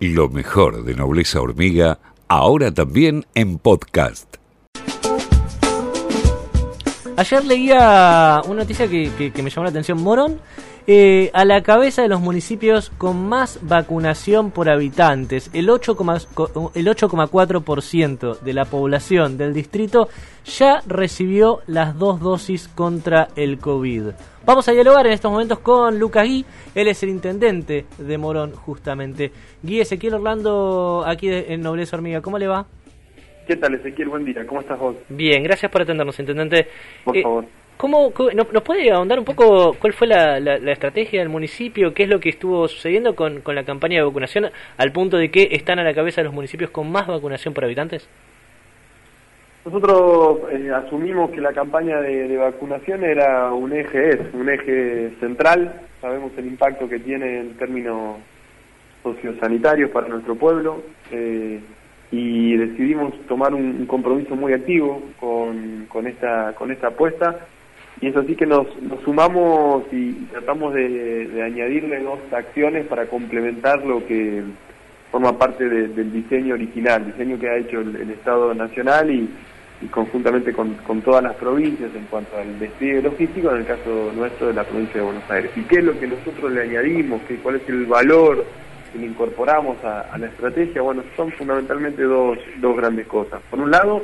Lo mejor de Nobleza Hormiga, ahora también en podcast. Ayer leía una noticia que, me llamó la atención. Morón, eh, a la cabeza de los municipios con más vacunación por habitantes. El 8,4% co- el 8,4% de la población del distrito ya recibió las dos dosis contra el COVID. Vamos a dialogar en estos momentos con Lucas Gui. Él es el intendente de Morón, justamente. Gui Ezequiel Orlando, aquí de- en Nobleza Hormiga. ¿Cómo le va? ¿Qué tal, Ezequiel? Buen día. ¿Cómo estás vos? Bien, gracias por atendernos, intendente. Por Eh, favor. ¿Cómo, cómo- no- ¿Nos puede ahondar un poco cuál fue la, la- la estrategia del municipio? ¿Qué es lo que estuvo sucediendo con, la campaña de vacunación al punto de que están a la cabeza los municipios con más vacunación por habitantes? Nosotros eh, asumimos que la campaña de, vacunación era un eje, es un eje central. Sabemos el impacto que tiene en términos sociosanitarios para nuestro pueblo eh, y decidimos tomar un, compromiso muy activo con esta con esta apuesta y es así que nos, nos sumamos y tratamos de, de añadirle dos acciones para complementar lo que forma parte de- del diseño original, diseño que ha hecho el, el Estado Nacional y, y conjuntamente con, con todas las provincias en cuanto al despliegue logístico, en el caso nuestro de la provincia de Buenos Aires. ¿Y qué es lo que nosotros le añadimos? ¿Qué, ¿Cuál es el valor que le incorporamos a, a la estrategia? Bueno, son fundamentalmente dos, dos grandes cosas. Por un lado,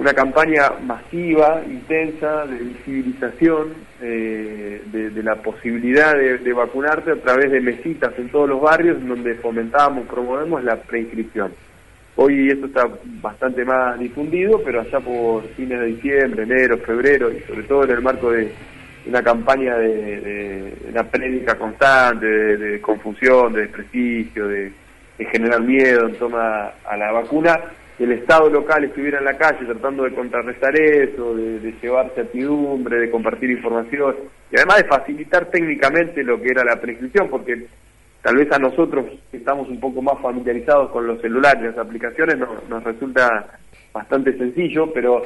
una campaña masiva, intensa, de visibilización eh, de, la posibilidad de, de vacunarte a través de mesitas en todos los barrios en donde fomentamos, promovemos la preinscripción. Hoy esto está bastante más difundido, pero allá por fines de diciembre, enero, febrero y sobre todo en el marco de una campaña de, de una prédica constante, de, confusión, de desprestigio, de, de generar miedo en torno a, a la vacuna, el Estado local estuviera en la calle tratando de contrarrestar eso, de, de llevar certidumbre, de compartir información y además de facilitar técnicamente lo que era la prescripción, porque tal vez a nosotros que estamos un poco más familiarizados con los celulares, las aplicaciones, no- nos resulta bastante sencillo, pero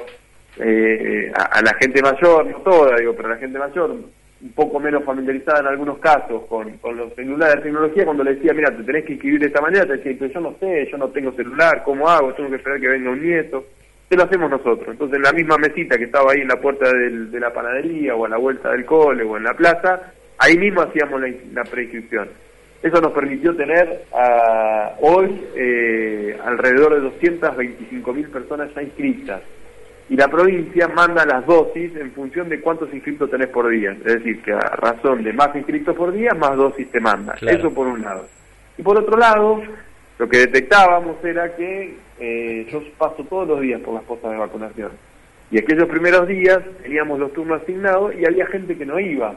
eh, a, a la gente mayor, no toda, digo, pero a la gente mayor, un poco menos familiarizada en algunos casos con, con los celulares, tecnología, cuando le decía, mira, te tenés que inscribir de esta manera, te decía, pero yo no sé, yo no tengo celular, ¿cómo hago? Tengo que esperar que venga un nieto. ¿Qué lo hacemos nosotros? Entonces, en la misma mesita que estaba ahí en la puerta del- de la panadería o a la vuelta del cole o en la plaza, ahí mismo hacíamos la, la prescripción. Eso nos permitió tener ah, hoy eh, alrededor de 225 mil personas ya inscritas. Y la provincia manda las dosis en función de cuántos inscritos tenés por día. Es decir, que a razón de más inscritos por día, más dosis te manda. Claro. Eso por un lado. Y por otro lado, lo que detectábamos era que eh, yo paso todos los días por las postas de vacunación. Y aquellos primeros días teníamos los turnos asignados y había gente que no iba.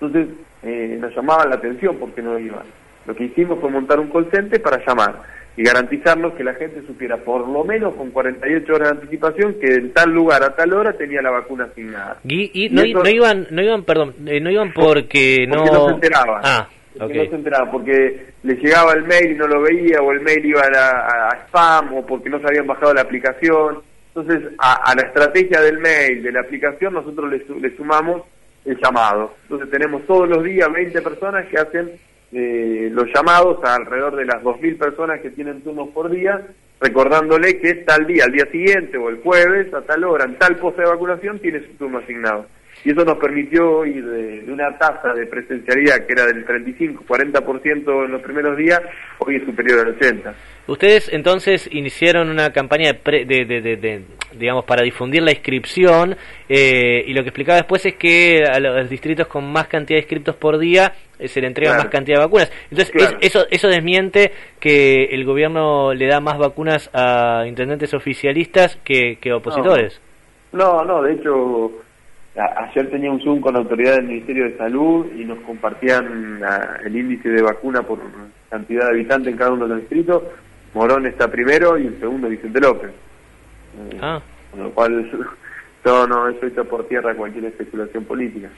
Entonces eh, nos llamaba la atención porque no iban. Lo que hicimos fue montar un call center para llamar y garantizarnos que la gente supiera por lo menos con 48 horas de anticipación que en tal lugar a tal hora tenía la vacuna asignada. Gui- y Y no, eso- no iban, no iban, perdón, eh, no iban porque no... Porque no se enteraban. Ah, Porque ok. no se enteraban, porque le llegaba el mail y no lo veía, o el mail iba a, a- a spam, o porque no se habían bajado la aplicación. Entonces, a, a la estrategia del mail, de la aplicación, nosotros le, le sumamos el llamado. Entonces, tenemos todos los días 20 personas que hacen eh, los llamados a alrededor de las 2.000 personas que tienen turnos por día, recordándole que tal día, al día siguiente o el jueves, a tal hora, en tal posta de vacunación, tiene su turno asignado. Y eso nos permitió ir de, de una tasa de presencialidad que era del 35-40% en los primeros días, hoy es superior al 80%. Ustedes entonces iniciaron una campaña de, pre- de- de- digamos, para difundir la inscripción eh, y lo que explicaba después es que a los distritos con más cantidad de inscritos por día se le entrega Claro. más cantidad de vacunas. Entonces, Claro. es- eso, eso desmiente que el gobierno le da más vacunas a intendentes oficialistas que, que opositores. No, no, de hecho, a- ayer tenía un Zoom con autoridades del Ministerio de Salud y nos compartían ah, el índice de vacuna por cantidad de habitantes en cada uno de los distritos. Morón está primero y el segundo Vicente López. Eh, Ah. Con lo cual, no, no, eso echa por tierra cualquier especulación política.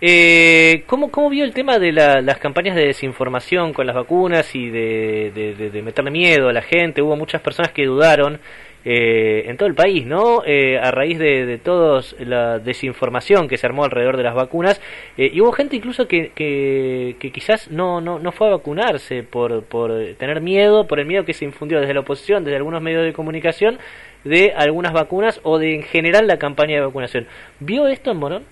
Eh, ¿cómo, ¿Cómo vio el tema de la- las campañas de desinformación con las vacunas y de- de meterle miedo a la gente? Hubo muchas personas que dudaron eh, en todo el país, ¿no? Eh, a raíz de, de toda la desinformación que se armó alrededor de las vacunas. Eh, y hubo gente incluso que, que, que, quizás no, no, no fue a vacunarse por, por tener miedo, por el miedo que se infundió desde la oposición, desde algunos medios de comunicación, de algunas vacunas o de en general la campaña de vacunación. ¿Vio esto en Morón?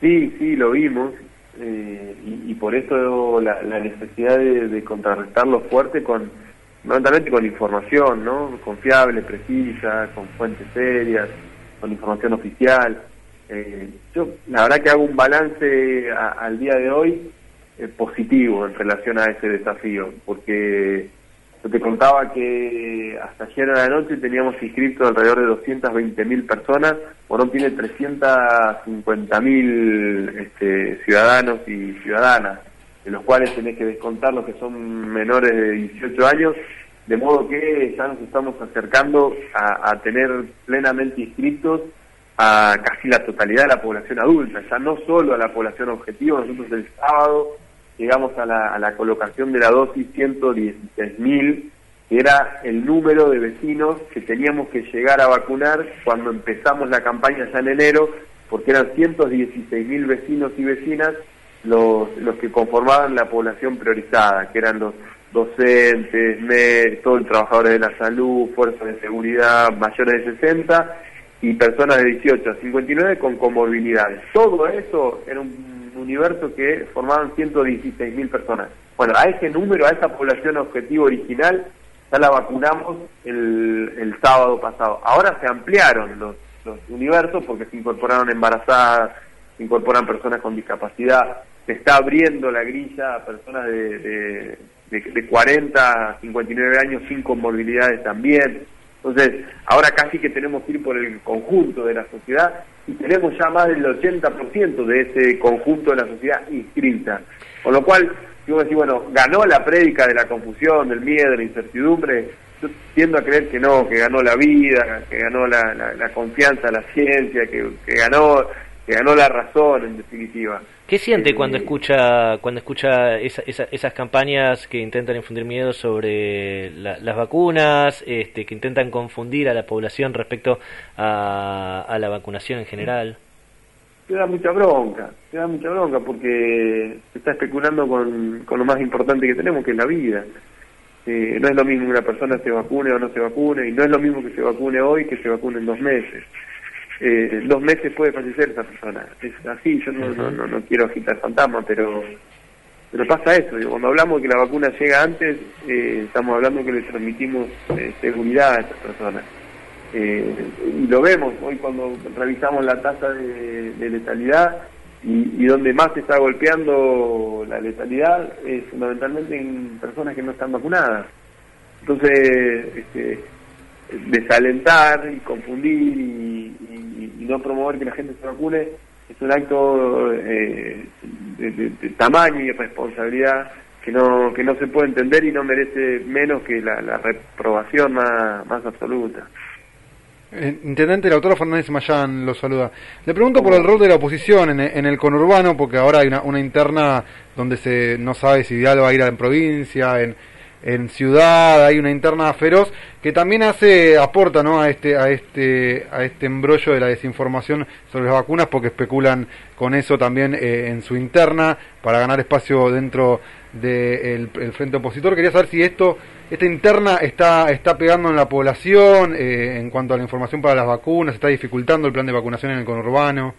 Sí, sí, lo vimos. Eh, y, y, por eso la, la necesidad de, de contrarrestarlo fuerte con fundamentalmente con información, ¿no? Confiable, precisa, con fuentes serias, con información oficial. Eh, yo la verdad que hago un balance al día de hoy eh, positivo en relación a ese desafío, porque yo te contaba que hasta ayer a la noche teníamos inscritos alrededor de 220 mil personas, Morón tiene 350 mil este, ciudadanos y ciudadanas de los cuales tenés que descontar los que son menores de 18 años, de modo que ya nos estamos acercando a, tener plenamente inscritos a casi la totalidad de la población adulta, ya no solo a la población objetivo, nosotros el sábado llegamos a la, a la colocación de la dosis 116.000, que era el número de vecinos que teníamos que llegar a vacunar cuando empezamos la campaña ya en enero, porque eran 116.000 vecinos y vecinas los, los que conformaban la población priorizada, que eran los docentes, med, todos los trabajadores de la salud, fuerzas de seguridad mayores de 60 y personas de 18 a 59 con comorbilidades. Todo eso era un universo que formaban 116 mil personas. Bueno, a ese número, a esa población objetivo original, ya la vacunamos el, el sábado pasado. Ahora se ampliaron los, los universos porque se incorporaron embarazadas, incorporan personas con discapacidad, se está abriendo la grilla a personas de, de, de, de 40 a 59 años sin comorbilidades también. Entonces, ahora casi que tenemos que ir por el conjunto de la sociedad y tenemos ya más del 80% de ese conjunto de la sociedad inscrita. Con lo cual, si vos decís, bueno, ganó la prédica de la confusión, del miedo, de la incertidumbre, yo tiendo a creer que no, que ganó la vida, que ganó la, la, la confianza, la ciencia, que ganó ganó la razón en definitiva. ¿Qué siente eh, cuando escucha cuando escucha esa, esa, esas campañas que intentan infundir miedo sobre la, las vacunas, este, que intentan confundir a la población respecto a, a la vacunación en general? Te da mucha bronca, te da mucha bronca porque se está especulando con, con lo más importante que tenemos, que es la vida. Eh, no es lo mismo que una persona se vacune o no se vacune, y no es lo mismo que se vacune hoy que se vacune en dos meses eh, dos meses puede fallecer esa persona. Es así, yo no, no, no, no quiero agitar fantasma, pero pero pasa eso. Cuando hablamos de que la vacuna llega antes, eh, estamos hablando que le transmitimos eh, seguridad a esas personas. Eh, y lo vemos hoy cuando revisamos la tasa de, de letalidad y, y, donde más se está golpeando la letalidad es fundamentalmente en personas que no están vacunadas. Entonces, este, desalentar y confundir y, y, y, no promover que la gente se vacune es un acto eh, de, de, de, tamaño y responsabilidad que no que no se puede entender y no merece menos que la, la reprobación más, más absoluta. Eh, intendente, la autora Fernández Mayán lo saluda. Le pregunto por el rol de la oposición en, en el conurbano, porque ahora hay una, una interna donde se no sabe si Vidal va a ir a la provincia, en, en ciudad, hay una interna feroz que también hace aporta ¿no? a este a este a este embrollo de la desinformación sobre las vacunas porque especulan con eso también eh, en su interna para ganar espacio dentro del de frente opositor. Quería saber si esto esta interna está está pegando en la población eh, en cuanto a la información para las vacunas, está dificultando el plan de vacunación en el conurbano.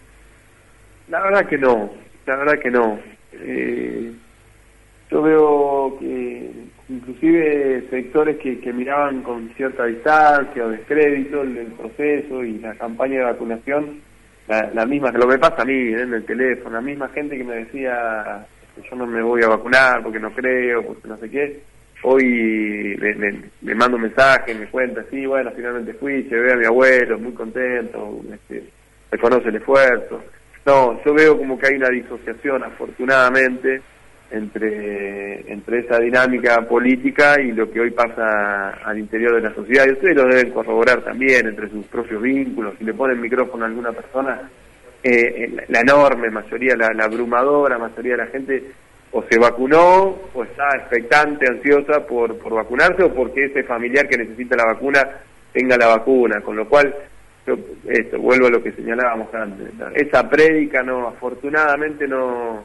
La verdad que no, la verdad que no. Eh, yo veo que inclusive sectores que, que miraban con cierta distancia o descrédito el, proceso y la campaña de vacunación, la, la, misma, lo que pasa a mí en el teléfono, la misma gente que me decía que yo no me voy a vacunar porque no creo, porque no sé qué, hoy le, le, le mando un mensaje, me cuenta, sí, bueno, finalmente fui, llevé a mi abuelo, muy contento, este, reconoce el esfuerzo. No, yo veo como que hay una disociación, afortunadamente, entre, entre esa dinámica política y lo que hoy pasa al interior de la sociedad. Y ustedes lo deben corroborar también entre sus propios vínculos. Si le ponen micrófono a alguna persona, eh, la, enorme mayoría, la, la, abrumadora mayoría de la gente o se vacunó o está expectante, ansiosa por, por vacunarse o porque ese familiar que necesita la vacuna tenga la vacuna, con lo cual, yo, esto, vuelvo a lo que señalábamos antes, esa prédica no, afortunadamente no,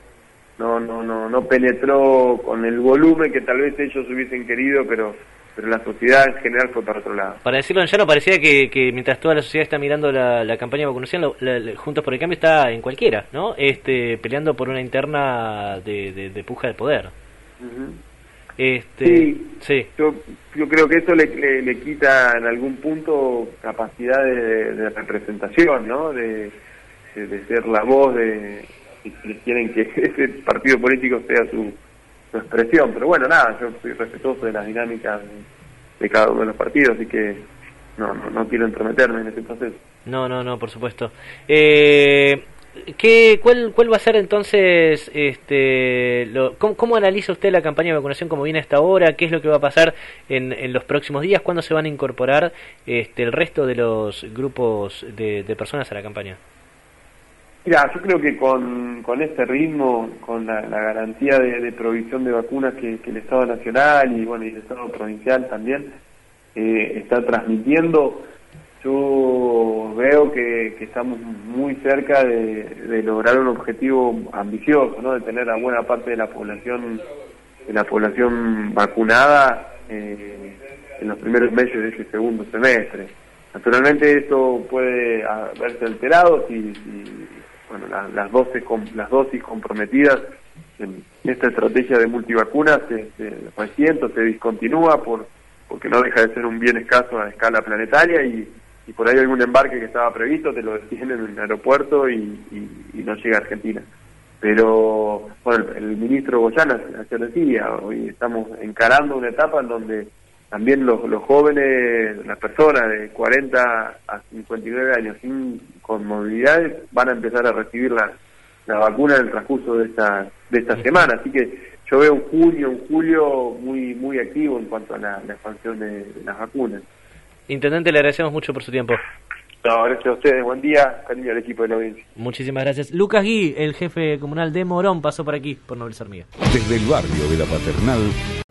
no, no, no, no penetró con el volumen que tal vez ellos hubiesen querido, pero pero la sociedad en general fue para otro lado. Para decirlo en llano, parecía que, que mientras toda la sociedad está mirando la, campaña de vacunación, Juntos por el Cambio está en cualquiera, ¿no? Este, peleando por una interna de, de, puja de poder. este, sí, Yo, yo creo que eso le, le, quita en algún punto capacidad de, representación, ¿no? De, de, ser la voz de quieren que ese partido político sea su expresión. Pero bueno, nada, yo soy respetuoso de las dinámicas de, cada uno de los partidos, así que no, no, quiero entrometerme en ese proceso. No, no, no, por supuesto. Eh, ¿qué, cuál, ¿Cuál va a ser entonces, este, lo, cómo, analiza usted la campaña de vacunación como viene hasta ahora? ¿Qué es lo que va a pasar en, en los próximos días? ¿Cuándo se van a incorporar este, el resto de los grupos de, de personas a la campaña? Mira, yo creo que con, con este ritmo, con la, garantía de, provisión de vacunas que, el Estado Nacional y bueno y el Estado Provincial también eh, está transmitiendo, yo veo que, estamos muy cerca de, lograr un objetivo ambicioso, ¿no? De tener a buena parte de la población de la población vacunada eh, en los primeros meses de ese segundo semestre. Naturalmente esto puede verse alterado si bueno, las, dosis, las dosis comprometidas en esta estrategia de multivacunas se, se se discontinúa por porque no deja de ser un bien escaso a escala planetaria y, y por ahí algún embarque que estaba previsto te lo detienen en el aeropuerto y, no llega a Argentina. Pero, bueno, el, el ministro Goyana ayer decía, hoy estamos encarando una etapa en donde también los, los jóvenes, las personas de 40 a 59 años sin con movilidades van a empezar a recibir la, la vacuna en el transcurso de esta, de esta semana. Así que yo veo un junio, un julio muy, muy activo en cuanto a la, expansión de, las vacunas. Intendente, le agradecemos mucho por su tiempo. No, gracias a ustedes. Buen día. Cariño al equipo de la audiencia. Muchísimas gracias. Lucas Gui, el jefe comunal de Morón, pasó por aquí, por Nobleza Hormiga. Desde el barrio de la Paternal,